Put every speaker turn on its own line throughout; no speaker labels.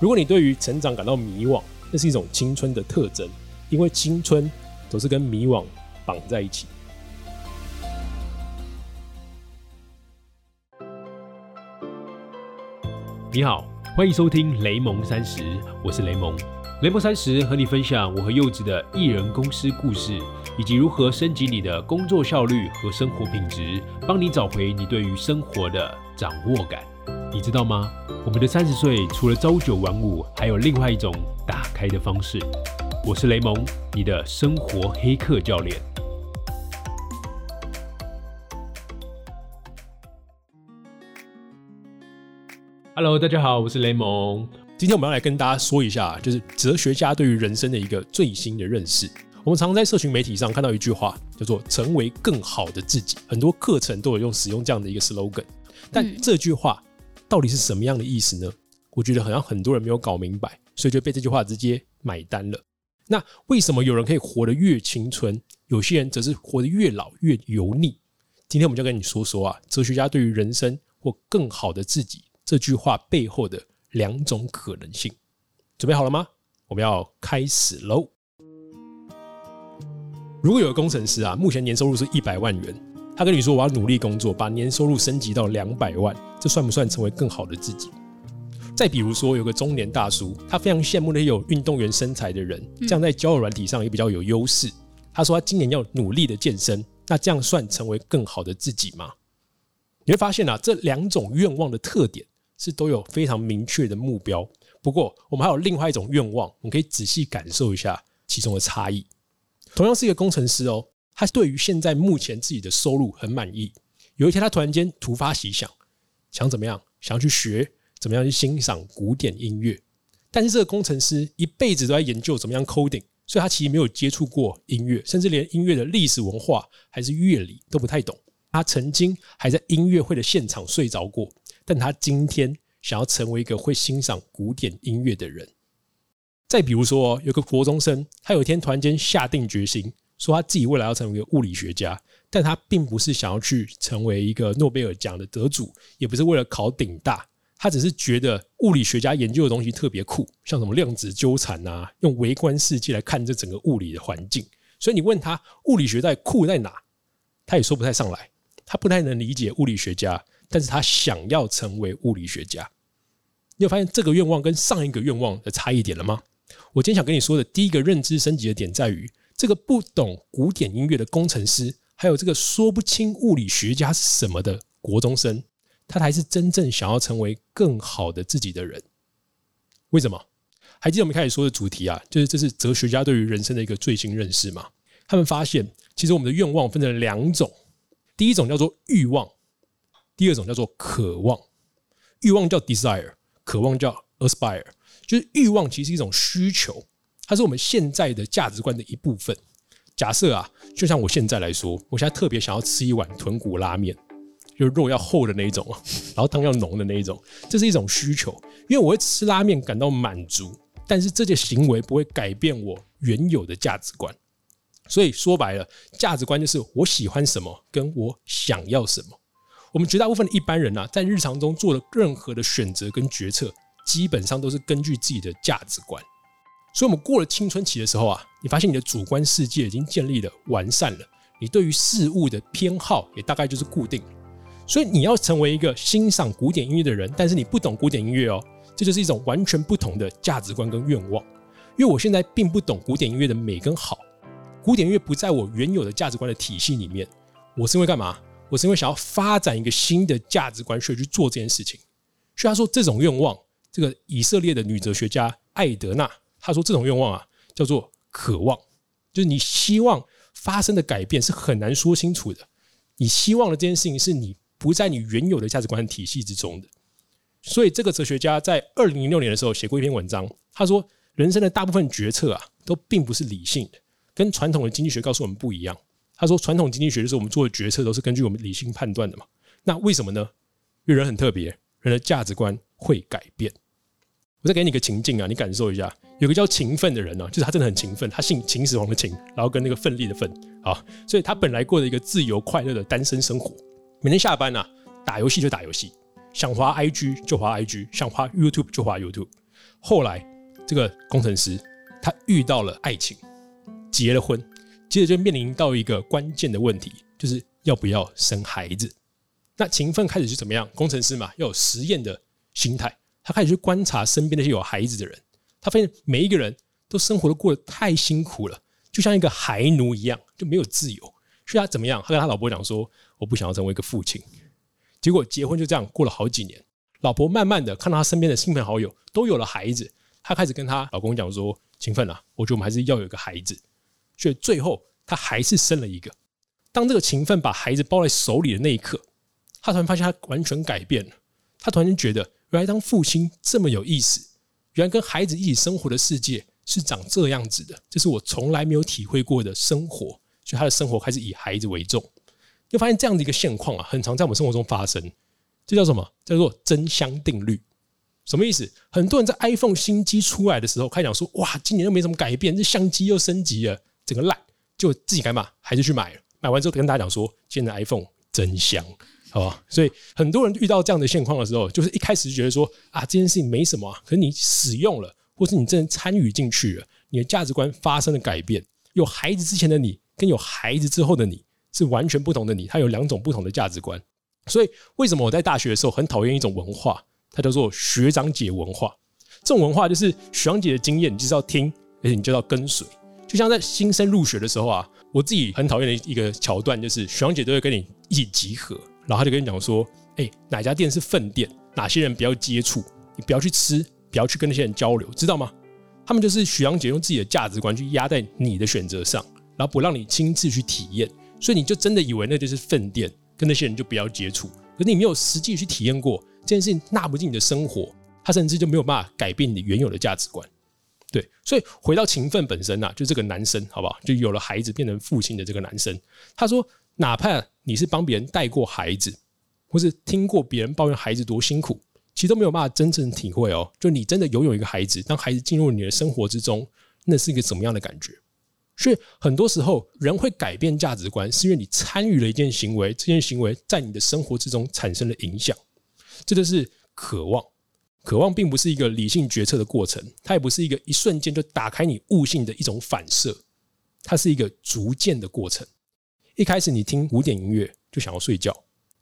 如果你对于成长感到迷惘，那是一种青春的特征，因为青春总是跟迷惘绑在一起。
你好，欢迎收听雷蒙三十，我是雷蒙。雷蒙三十和你分享我和柚子的艺人公司故事，以及如何升级你的工作效率和生活品质，帮你找回你对于生活的掌握感。你知道吗？我们的三十岁除了朝九晚五，还有另外一种打开的方式。我是雷蒙，你的生活黑客教练。Hello，大家好，我是雷蒙。
今天我们要来跟大家说一下，就是哲学家对于人生的一个最新的认识。我们常在社群媒体上看到一句话，叫做“成为更好的自己”。很多课程都有用使用这样的一个 slogan，但这句话。到底是什么样的意思呢？我觉得好像很多人没有搞明白，所以就被这句话直接买单了。那为什么有人可以活得越青春，有些人则是活得越老越油腻？今天我们就跟你说说啊，哲学家对于人生或更好的自己这句话背后的两种可能性。准备好了吗？我们要开始喽！如果有个工程师啊，目前年收入是一百万元。他跟你说：“我要努力工作，把年收入升级到两百万，这算不算成为更好的自己？”再比如说，有个中年大叔，他非常羡慕那些有运动员身材的人，这样在交友软体上也比较有优势。他说他今年要努力的健身，那这样算成为更好的自己吗？你会发现啊，这两种愿望的特点是都有非常明确的目标。不过，我们还有另外一种愿望，我们可以仔细感受一下其中的差异。同样是一个工程师哦。他对于现在目前自己的收入很满意。有一天，他突然间突发奇想，想怎么样？想要去学怎么样去欣赏古典音乐。但是这个工程师一辈子都在研究怎么样 coding，所以他其实没有接触过音乐，甚至连音乐的历史文化还是乐理都不太懂。他曾经还在音乐会的现场睡着过。但他今天想要成为一个会欣赏古典音乐的人。再比如说，有个国中生，他有一天突然间下定决心。说他自己未来要成为一个物理学家，但他并不是想要去成为一个诺贝尔奖的得主，也不是为了考顶大，他只是觉得物理学家研究的东西特别酷，像什么量子纠缠啊，用微观世界来看这整个物理的环境。所以你问他物理学在酷在哪，他也说不太上来，他不太能理解物理学家，但是他想要成为物理学家。你有发现这个愿望跟上一个愿望的差异点了吗？我今天想跟你说的第一个认知升级的点在于。这个不懂古典音乐的工程师，还有这个说不清物理学家是什么的国中生，他才是真正想要成为更好的自己的人。为什么？还记得我们开始说的主题啊，就是这是哲学家对于人生的一个最新认识嘛？他们发现，其实我们的愿望分成两种，第一种叫做欲望，第二种叫做渴望。欲望叫 desire，渴望叫 aspire，就是欲望其实是一种需求。它是我们现在的价值观的一部分。假设啊，就像我现在来说，我现在特别想要吃一碗豚骨拉面，就是肉要厚的那一种，然后汤要浓的那一种，这是一种需求。因为我会吃拉面感到满足，但是这些行为不会改变我原有的价值观。所以说白了，价值观就是我喜欢什么，跟我想要什么。我们绝大部分的一般人啊，在日常中做的任何的选择跟决策，基本上都是根据自己的价值观。所以，我们过了青春期的时候啊，你发现你的主观世界已经建立了、完善了，你对于事物的偏好也大概就是固定。所以，你要成为一个欣赏古典音乐的人，但是你不懂古典音乐哦，这就是一种完全不同的价值观跟愿望。因为我现在并不懂古典音乐的美跟好，古典音乐不在我原有的价值观的体系里面。我是因为干嘛？我是因为想要发展一个新的价值观，所以去做这件事情。所以他说，这种愿望，这个以色列的女哲学家艾德娜。他说：“这种愿望啊，叫做渴望，就是你希望发生的改变是很难说清楚的。你希望的这件事情是你不在你原有的价值观体系之中的。所以，这个哲学家在二零零六年的时候写过一篇文章，他说：人生的大部分决策啊，都并不是理性的，跟传统的经济学告诉我们不一样。他说，传统经济学就是我们做的决策都是根据我们理性判断的嘛。那为什么呢？因为人很特别，人的价值观会改变。我再给你个情境啊，你感受一下。”有个叫勤奋的人呢，就是他真的很勤奋，他姓秦始皇的秦，然后跟那个奋力的奋啊，所以他本来过着一个自由快乐的单身生活，每天下班呢打游戏就打游戏，想滑 IG 就滑 IG，想滑 YouTube 就滑 YouTube，后来这个工程师他遇到了爱情，结了婚，接着就面临到一个关键的问题，就是要不要生孩子。那勤奋开始是怎么样？工程师嘛，要有实验的心态，他开始去观察身边那些有孩子的人，他发现每一个人都生活的过得太辛苦了，就像一个孩奴一样，就没有自由。所以他怎么样？他跟他老婆讲说：“我不想要成为一个父亲。”结果结婚就这样过了好几年，老婆慢慢的看到他身边的亲朋好友都有了孩子，她开始跟她老公讲说：“勤奋啊，我觉得我们还是要有一个孩子。”所以最后她还是生了一个。当这个勤奋把孩子抱在手里的那一刻，他突然发现他完全改变了。他突然间觉得，原来当父亲这么有意思，原来跟孩子一起生活的世界是长这样子的，这是我从来没有体会过的生活。所以他的生活开始以孩子为重。就发现这样的一个现况啊，很常在我们生活中发生。这叫什么？叫做真香定律。什么意思？很多人在 iPhone 新机出来的时候，开始讲说：“哇，今年又没什么改变，这相机又升级了，整个烂。”就自己干嘛？还是去买？买完之后跟大家讲说：“今年的 iPhone 真香，好吧？”所以很多人遇到这样的现况的时候，就是一开始就觉得说：“啊，这件事情没什么。”可是你使用了，或是你真的参与进去了，你的价值观发生了改变。有孩子之前的你，跟有孩子之后的你。是完全不同的你，他有两种不同的价值观，所以为什么我在大学的时候很讨厌一种文化，它叫做学长姐文化。这种文化就是学长姐的经验，你就是要听，而且你就要跟随。就像在新生入学的时候啊，我自己很讨厌的一个桥段，就是学长姐都会跟你一起集合，然后他就跟你讲说：“哎，哪家店是粪店，哪些人不要接触，你不要去吃，不要去跟那些人交流，知道吗？”他们就是许阳姐用自己的价值观去压在你的选择上，然后不让你亲自去体验。所以你就真的以为那就是粪店，跟那些人就不要接触。可是你没有实际去体验过这件事情，纳不进你的生活，他甚至就没有办法改变你原有的价值观。对，所以回到勤奋本身呐，就这个男生好不好？就有了孩子变成父亲的这个男生，他说，哪怕你是帮别人带过孩子，或是听过别人抱怨孩子多辛苦，其实都没有办法真正体会哦。就你真的拥有一个孩子，当孩子进入你的生活之中，那是一个怎么样的感觉？所以很多时候，人会改变价值观，是因为你参与了一件行为，这件行为在你的生活之中产生了影响。这就是渴望。渴望并不是一个理性决策的过程，它也不是一个一瞬间就打开你悟性的一种反射，它是一个逐渐的过程。一开始你听古典音乐就想要睡觉，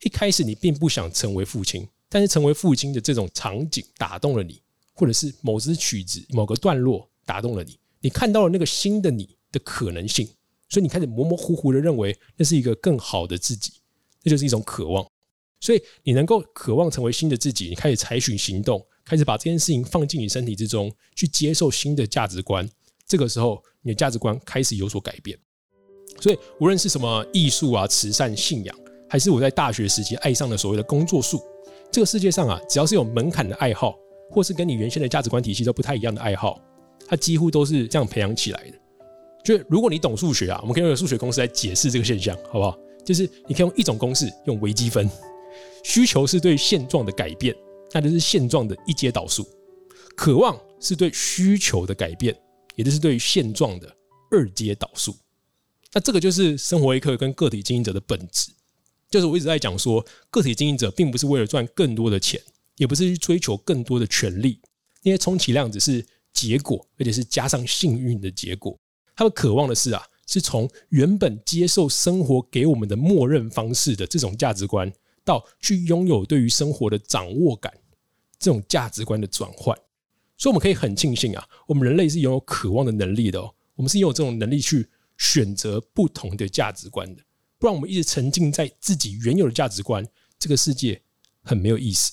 一开始你并不想成为父亲，但是成为父亲的这种场景打动了你，或者是某支曲子某个段落打动了你，你看到了那个新的你。的可能性，所以你开始模模糊糊的认为那是一个更好的自己，那就是一种渴望。所以你能够渴望成为新的自己，你开始采取行动，开始把这件事情放进你身体之中，去接受新的价值观。这个时候，你的价值观开始有所改变。所以，无论是什么艺术啊、慈善、信仰，还是我在大学时期爱上的所谓的工作术，这个世界上啊，只要是有门槛的爱好，或是跟你原先的价值观体系都不太一样的爱好，它几乎都是这样培养起来的。就如果你懂数学啊，我们可以用数学公式来解释这个现象，好不好？就是你可以用一种公式，用微积分。需求是对现状的改变，那就是现状的一阶导数；渴望是对需求的改变，也就是对现状的二阶导数。那这个就是生活一刻跟个体经营者的本质。就是我一直在讲说，个体经营者并不是为了赚更多的钱，也不是去追求更多的权利，那些充其量只是结果，而且是加上幸运的结果。他们渴望的是啊，是从原本接受生活给我们的默认方式的这种价值观，到去拥有对于生活的掌握感，这种价值观的转换。所以我们可以很庆幸啊，我们人类是拥有渴望的能力的哦。我们是拥有这种能力去选择不同的价值观的，不然我们一直沉浸在自己原有的价值观，这个世界很没有意思。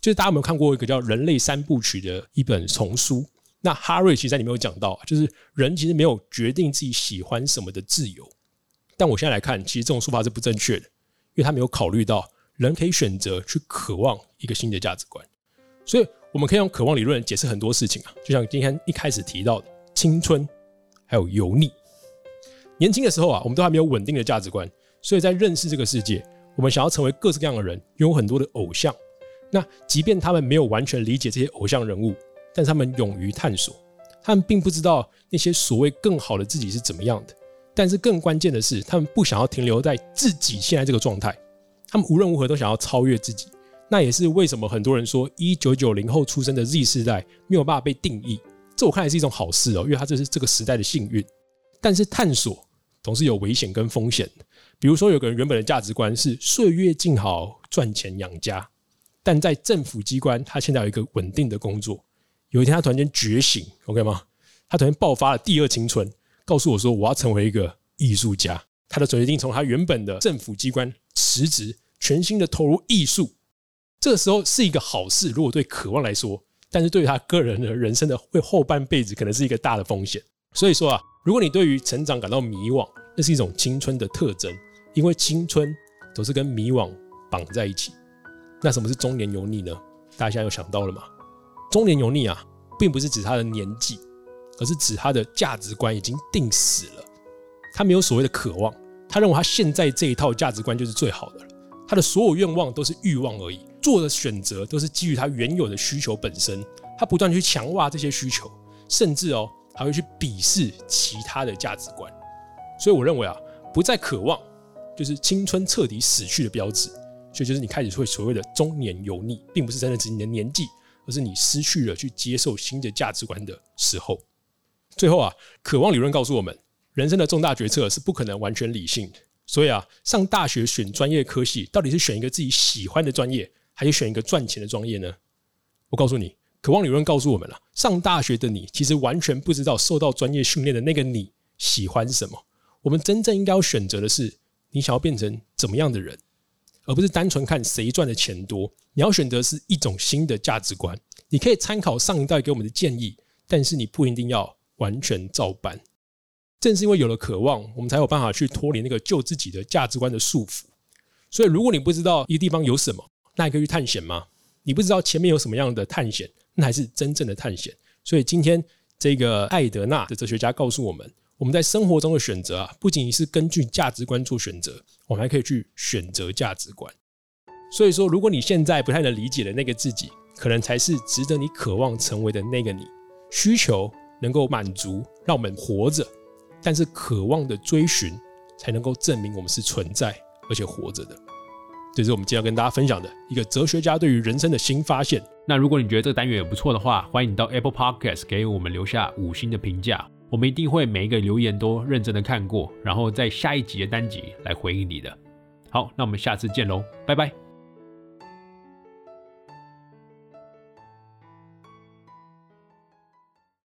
就是大家有没有看过一个叫《人类三部曲》的一本丛书？那哈瑞其实在里面有讲到，就是人其实没有决定自己喜欢什么的自由。但我现在来看，其实这种说法是不正确的，因为他没有考虑到人可以选择去渴望一个新的价值观。所以我们可以用渴望理论解释很多事情啊，就像今天一开始提到的青春，还有油腻。年轻的时候啊，我们都还没有稳定的价值观，所以在认识这个世界，我们想要成为各式各样的人，拥有很多的偶像。那即便他们没有完全理解这些偶像人物。但是他们勇于探索，他们并不知道那些所谓更好的自己是怎么样的。但是更关键的是，他们不想要停留在自己现在这个状态，他们无论如何都想要超越自己。那也是为什么很多人说一九九零后出生的 Z 世代没有办法被定义。这我看来是一种好事哦，因为它这是这个时代的幸运。但是探索总是有危险跟风险。比如说，有个人原本的价值观是岁月静好，赚钱养家，但在政府机关，他现在有一个稳定的工作。有一天，他突然间觉醒，OK 吗？他突然爆发了第二青春，告诉我说：“我要成为一个艺术家。”他的决定从他原本的政府机关辞职，全心的投入艺术。这个时候是一个好事，如果对渴望来说。但是对于他个人的人生的会后半辈子，可能是一个大的风险。所以说啊，如果你对于成长感到迷惘，那是一种青春的特征，因为青春都是跟迷惘绑在一起。那什么是中年油腻呢？大家现在有想到了吗？中年油腻啊，并不是指他的年纪，而是指他的价值观已经定死了。他没有所谓的渴望，他认为他现在这一套价值观就是最好的了。他的所有愿望都是欲望而已。做的选择都是基于他原有的需求本身，他不断去强化这些需求，甚至哦还会去鄙视其他的价值观。所以我认为啊，不再渴望就是青春彻底死去的标志。所以就是你开始会所谓的中年油腻，并不是真的指你的年纪，而是你失去了去接受新的价值观的时候。最后啊，渴望理论告诉我们，人生的重大决策是不可能完全理性的。所以啊，上大学选专业科系，到底是选一个自己喜欢的专业？还是选一个赚钱的专业呢？我告诉你，渴望理论告诉我们了：上大学的你其实完全不知道受到专业训练的那个你喜欢什么。我们真正应该要选择的是，你想要变成怎么样的人，而不是单纯看谁赚的钱多。你要选择是一种新的价值观。你可以参考上一代给我们的建议，但是你不一定要完全照搬。正是因为有了渴望，我们才有办法去脱离那个旧自己的价值观的束缚。所以，如果你不知道一个地方有什么，那你可以去探险吗？你不知道前面有什么样的探险，那才是真正的探险。所以今天这个艾德纳的哲学家告诉我们，我们在生活中的选择啊，不仅仅是根据价值观做选择，我们还可以去选择价值观。所以说，如果你现在不太能理解的那个自己，可能才是值得你渴望成为的那个你。需求能够满足，让我们活着，但是渴望的追寻，才能够证明我们是存在而且活着的。这是我们今天要跟大家分享的一个哲学家对于人生的新发现。
那如果你觉得这个单元也不错的话，欢迎你到 Apple Podcast 给我们留下五星的评价，我们一定会每一个留言都认真的看过，然后在下一集的单集来回应你的。好，那我们下次见喽，拜拜。